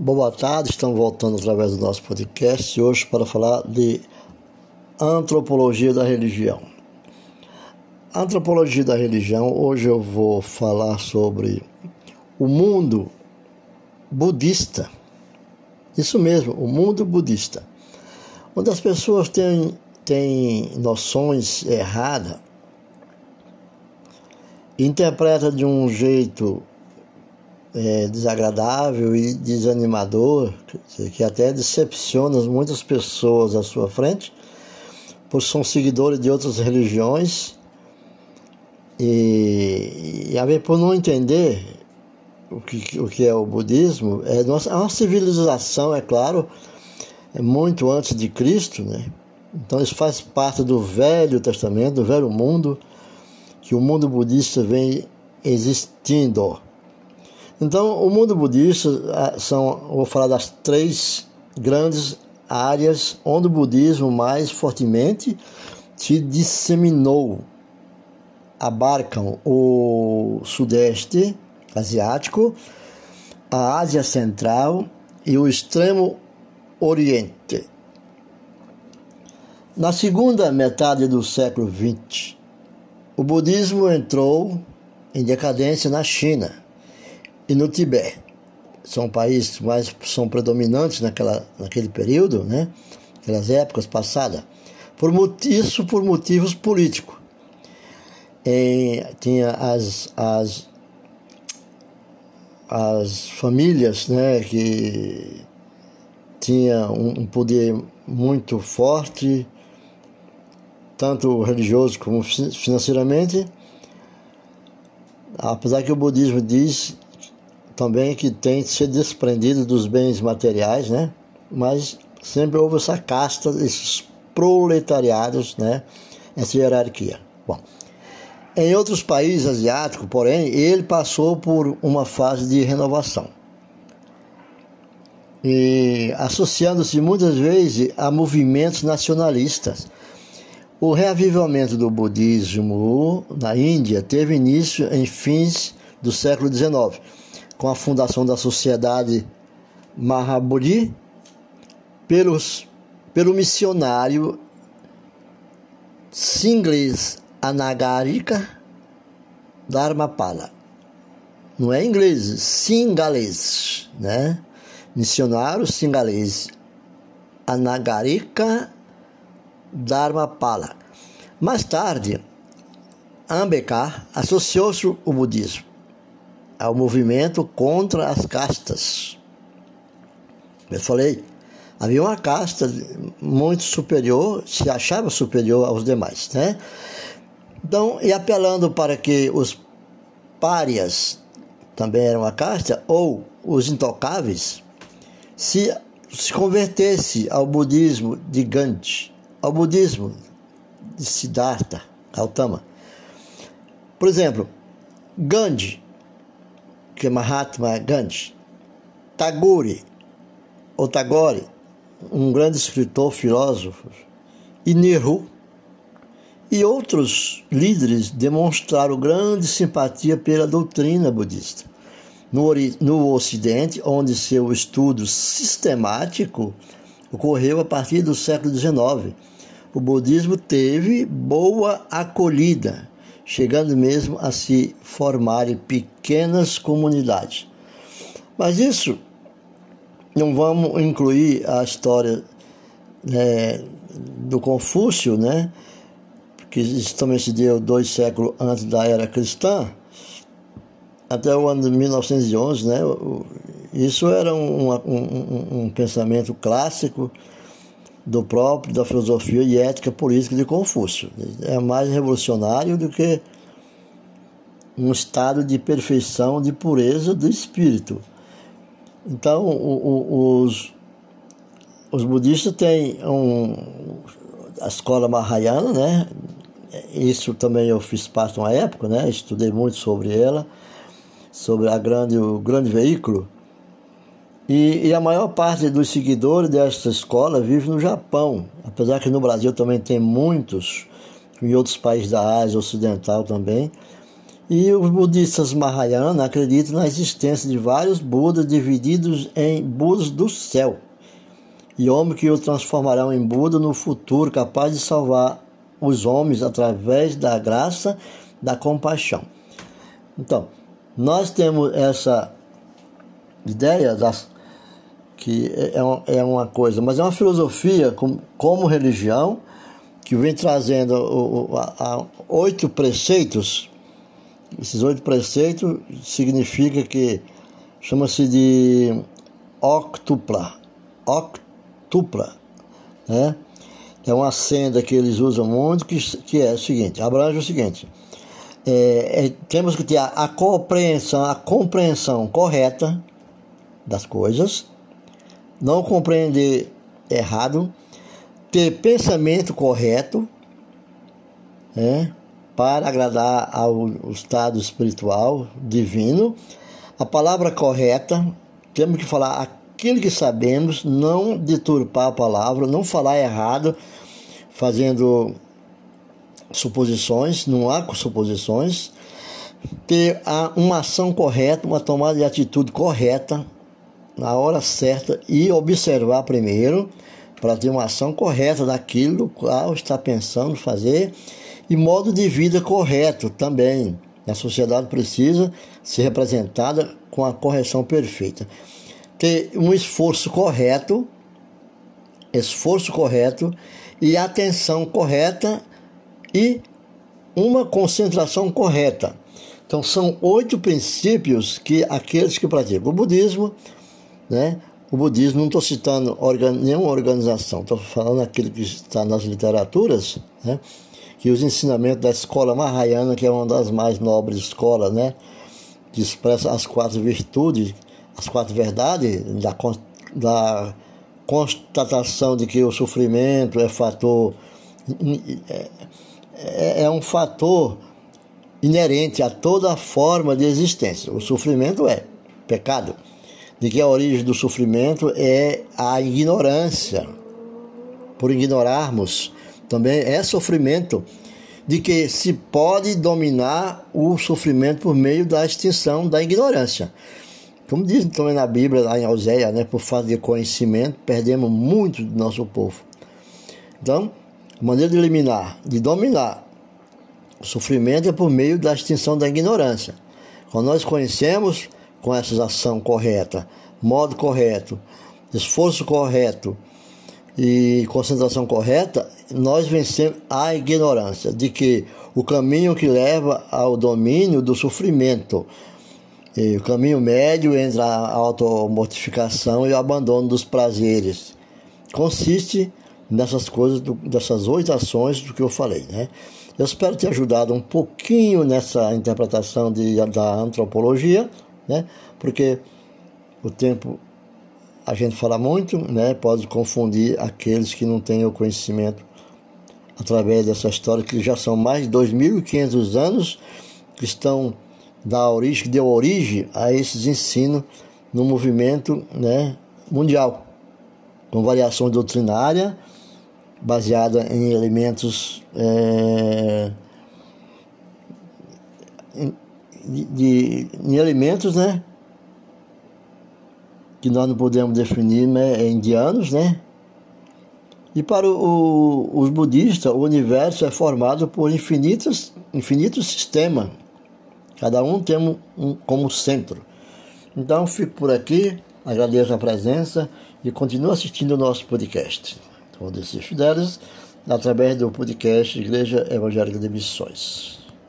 Boa tarde, estamos voltando através do nosso podcast hoje para falar de antropologia da religião. Antropologia da religião, hoje eu vou falar sobre o mundo budista. Isso mesmo, o mundo budista. Onde as pessoas têm, têm noções erradas, interpreta de um jeito é, desagradável e desanimador, que até decepciona muitas pessoas à sua frente, por são seguidores de outras religiões e, e a ver por não entender o que, o que é o budismo, é é uma civilização, é claro, é muito antes de Cristo, né? Então isso faz parte do Velho Testamento, do Velho Mundo, que o mundo budista vem existindo. Então, o mundo budista ah, são, vou falar das três grandes áreas onde o budismo mais fortemente se disseminou. Abarcam o Sudeste Asiático, a Ásia Central e o Extremo Oriente. Na segunda metade do século XX, o budismo entrou em decadência na China e no Tibete. São países mais são predominantes naquela, naquele período, né? Aquelas épocas passadas. Por isso por motivos políticos. Em, tinha as, as, as famílias né, que tinha um, poder muito forte, tanto religioso como financeiramente, apesar que o budismo diz também que tem ser desprendido dos bens materiais, né? Mas sempre houve essa casta, esses proletariados, né? Essa hierarquia. Bom, em outros países asiáticos, porém, ele passou por uma fase de renovação. E associando-se muitas vezes a movimentos nacionalistas. O reavivamento do budismo na Índia teve início em fins do século XIX com a fundação da Sociedade Mahabodhi pelos, pelo missionário Singles Anagarika Dharmapala. Não é inglês, singalês, né? Missionário singalês Anagarika Dharmapala. Mais tarde, Ambedkar associou-se ao budismo ao movimento contra as castas. Eu falei, havia uma casta muito superior, se achava superior aos demais, né? Então, e apelando para que os párias também eram uma casta, ou os intocáveis, se, se convertesse ao budismo de Gandhi, ao budismo de Siddhartha Gautama. Por exemplo, Gandhi que é Mahatma Gandhi, Tagore, ou Tagore, um grande escritor, filósofo, e Nehru, e outros líderes demonstraram grande simpatia pela doutrina budista. No, no Ocidente, onde seu estudo sistemático ocorreu a partir do século XIX, o budismo teve boa acolhida chegando mesmo a se formarem pequenas comunidades. Mas isso não vamos incluir a história né, do Confúcio, né, que também se deu dois séculos antes da era cristã, até o ano de 1911, né, isso era um, um, um pensamento clássico do próprio, da filosofia e ética política de Confúcio. É mais revolucionário do que um estado de perfeição, de pureza do espírito. Então, o, o, os, os budistas têm um, a escola Mahayana, né? Isso também eu fiz parte de uma época, né? Estudei muito sobre ela, sobre a grande, o grande veículo e, e, a maior parte dos seguidores desta escola vive no Japão, apesar que no Brasil também tem muitos, em outros países da Ásia Ocidental também. E os budistas Mahayana acreditam na existência de vários Budas divididos em Budas do céu e homens que o transformarão em Buda no futuro, capaz de salvar os homens através da graça, da compaixão. Então, nós temos essa ideia das, que é, é uma coisa, mas é uma filosofia como, religião que vem trazendo oito preceitos esses oito preceitos significa que chama-se de octupla, octupla, né? É uma senda que eles usam muito, que, que é o seguinte, abrange o seguinte, é, é, temos que ter a, a compreensão, a compreensão correta das coisas, não compreender errado, ter pensamento correto, né? para agradar ao estado espiritual divino. A palavra correta, temos que falar aquilo que sabemos, não deturpar a palavra, não falar errado, fazendo suposições, não há suposições. Ter uma ação correta, uma tomada de atitude correta, na hora certa e observar primeiro para ter uma ação correta daquilo qual está pensando fazer e modo de vida correto também. A sociedade precisa ser representada com a correção perfeita. Ter um esforço correto, esforço correto e atenção correta e uma concentração correta. Então são oito princípios que aqueles que praticam o budismo, né? O budismo, não estou citando organ, nenhuma organização, estou falando aquilo que está nas literaturas, né? que os ensinamentos da escola Mahayana, que é uma das mais nobres escolas, né, que expressa as quatro virtudes, as quatro verdades da, da constatação de que o sofrimento é fator é, é, é um fator inerente a toda forma de existência. O sofrimento é pecado. De que a origem do sofrimento é a ignorância. Por ignorarmos também é sofrimento, de que se pode dominar o sofrimento por meio da extinção da ignorância. Como diz também na Bíblia, lá em Oséia, né, por falta de conhecimento, perdemos muito do nosso povo. Então, a maneira de eliminar, de dominar o sofrimento é por meio da extinção da ignorância. Quando nós conhecemos com essa ação correta, modo correto, esforço correto, e concentração correta, nós vencemos a ignorância de que o caminho que leva ao domínio do sofrimento, e o caminho médio entre a automortificação e o abandono dos prazeres, consiste nessas coisas, dessas oito ações do que eu falei, né? Eu espero ter ajudado um pouquinho nessa interpretação de, da antropologia, né? Porque o tempo a gente fala muito, né, pode confundir aqueles que não têm o conhecimento através dessa história, que já são mais de 2.500 anos que estão da origem, que deu origem a esses ensinos no movimento né, mundial, com variação doutrinária baseada em elementos é, de, em elementos né, que nós não podemos definir né, é indianos, né? E para o, os budistas, o universo é formado por infinitos, infinitos sistemas. Cada um tem um, um como centro. Então, fico por aqui, agradeço a presença e continuo assistindo o nosso podcast. Todos esses fidelis, através do podcast Igreja Evangélica de Missões.